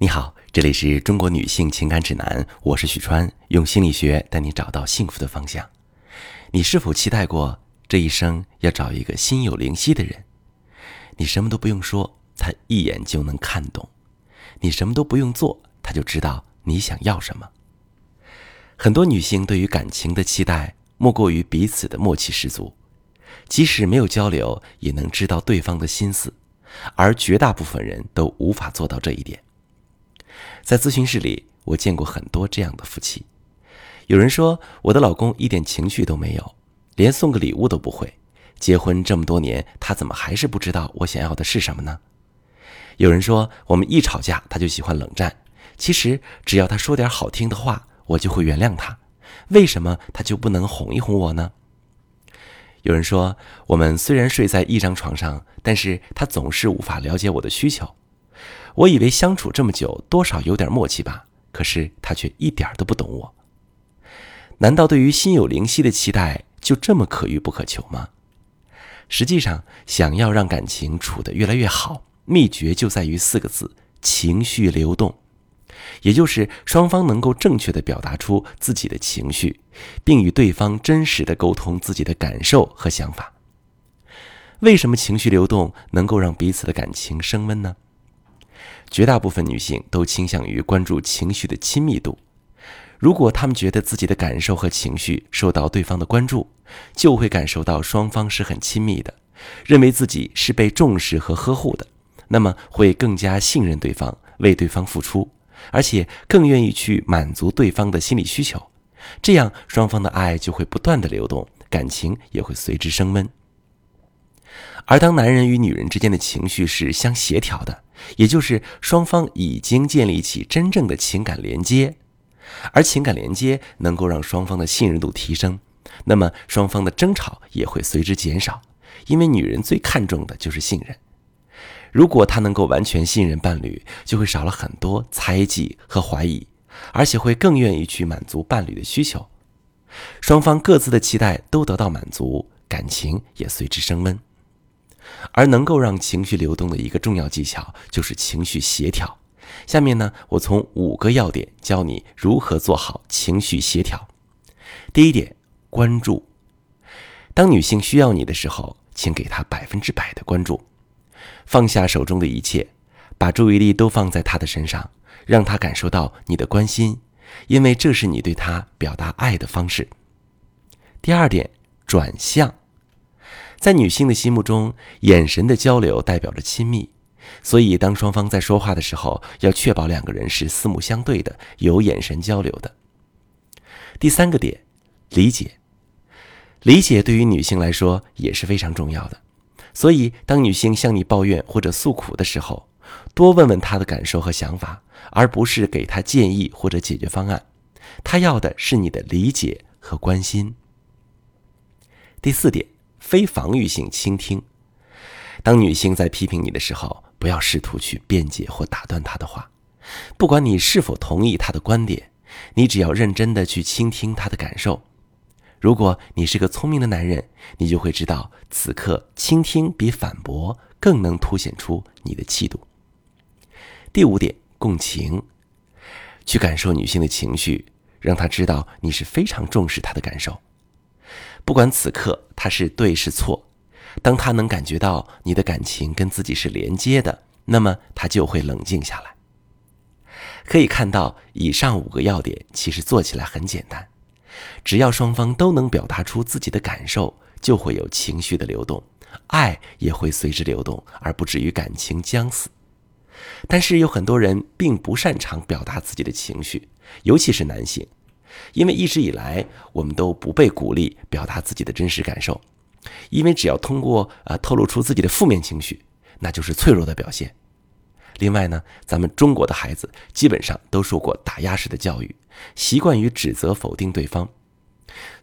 你好，这里是中国女性情感指南，我是许川，用心理学带你找到幸福的方向。你是否期待过这一生要找一个心有灵犀的人？你什么都不用说，他一眼就能看懂；你什么都不用做，他就知道你想要什么。很多女性对于感情的期待，莫过于彼此的默契十足，即使没有交流，也能知道对方的心思，而绝大部分人都无法做到这一点。在咨询室里，我见过很多这样的夫妻。有人说，我的老公一点情绪都没有，连送个礼物都不会。结婚这么多年，他怎么还是不知道我想要的是什么呢？有人说，我们一吵架他就喜欢冷战。其实只要他说点好听的话，我就会原谅他。为什么他就不能哄一哄我呢？有人说，我们虽然睡在一张床上，但是他总是无法了解我的需求。我以为相处这么久，多少有点默契吧。可是他却一点都不懂我。难道对于心有灵犀的期待就这么可遇不可求吗？实际上，想要让感情处得越来越好，秘诀就在于四个字：情绪流动。也就是双方能够正确的表达出自己的情绪，并与对方真实的沟通自己的感受和想法。为什么情绪流动能够让彼此的感情升温呢？绝大部分女性都倾向于关注情绪的亲密度。如果她们觉得自己的感受和情绪受到对方的关注，就会感受到双方是很亲密的，认为自己是被重视和呵护的，那么会更加信任对方，为对方付出，而且更愿意去满足对方的心理需求。这样，双方的爱就会不断的流动，感情也会随之升温。而当男人与女人之间的情绪是相协调的，也就是双方已经建立起真正的情感连接，而情感连接能够让双方的信任度提升，那么双方的争吵也会随之减少，因为女人最看重的就是信任。如果她能够完全信任伴侣，就会少了很多猜忌和怀疑，而且会更愿意去满足伴侣的需求，双方各自的期待都得到满足，感情也随之升温。而能够让情绪流动的一个重要技巧就是情绪协调。下面呢，我从五个要点教你如何做好情绪协调。第一点，关注。当女性需要你的时候，请给她百分之百的关注，放下手中的一切，把注意力都放在她的身上，让她感受到你的关心，因为这是你对她表达爱的方式。第二点，转向。在女性的心目中，眼神的交流代表着亲密，所以当双方在说话的时候，要确保两个人是四目相对的，有眼神交流的。第三个点，理解，理解对于女性来说也是非常重要的。所以，当女性向你抱怨或者诉苦的时候，多问问她的感受和想法，而不是给她建议或者解决方案。她要的是你的理解和关心。第四点。非防御性倾听。当女性在批评你的时候，不要试图去辩解或打断她的话。不管你是否同意她的观点，你只要认真的去倾听她的感受。如果你是个聪明的男人，你就会知道，此刻倾听比反驳更能凸显出你的气度。第五点，共情，去感受女性的情绪，让她知道你是非常重视她的感受。不管此刻他是对是错，当他能感觉到你的感情跟自己是连接的，那么他就会冷静下来。可以看到，以上五个要点其实做起来很简单，只要双方都能表达出自己的感受，就会有情绪的流动，爱也会随之流动，而不至于感情僵死。但是有很多人并不擅长表达自己的情绪，尤其是男性。因为一直以来，我们都不被鼓励表达自己的真实感受，因为只要通过啊透露出自己的负面情绪，那就是脆弱的表现。另外呢，咱们中国的孩子基本上都受过打压式的教育，习惯于指责否定对方，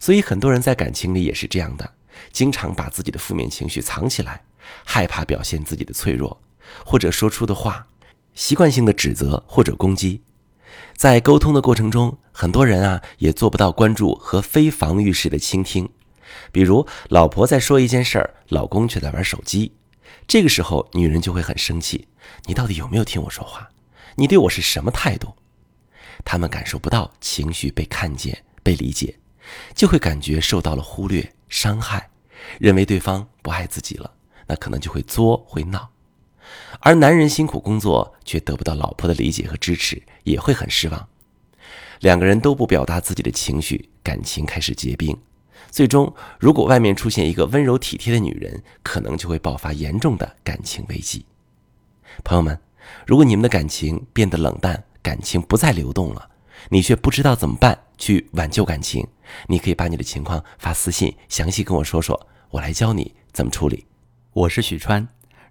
所以很多人在感情里也是这样的，经常把自己的负面情绪藏起来，害怕表现自己的脆弱，或者说出的话，习惯性的指责或者攻击。在沟通的过程中，很多人啊也做不到关注和非防御式的倾听。比如，老婆在说一件事儿，老公却在玩手机，这个时候女人就会很生气：“你到底有没有听我说话？你对我是什么态度？他们感受不到情绪被看见、被理解，就会感觉受到了忽略、伤害，认为对方不爱自己了，那可能就会作、会闹。而男人辛苦工作却得不到老婆的理解和支持，也会很失望。两个人都不表达自己的情绪，感情开始结冰。最终，如果外面出现一个温柔体贴的女人，可能就会爆发严重的感情危机。朋友们，如果你们的感情变得冷淡，感情不再流动了，你却不知道怎么办去挽救感情，你可以把你的情况发私信，详细跟我说说，我来教你怎么处理。我是许川，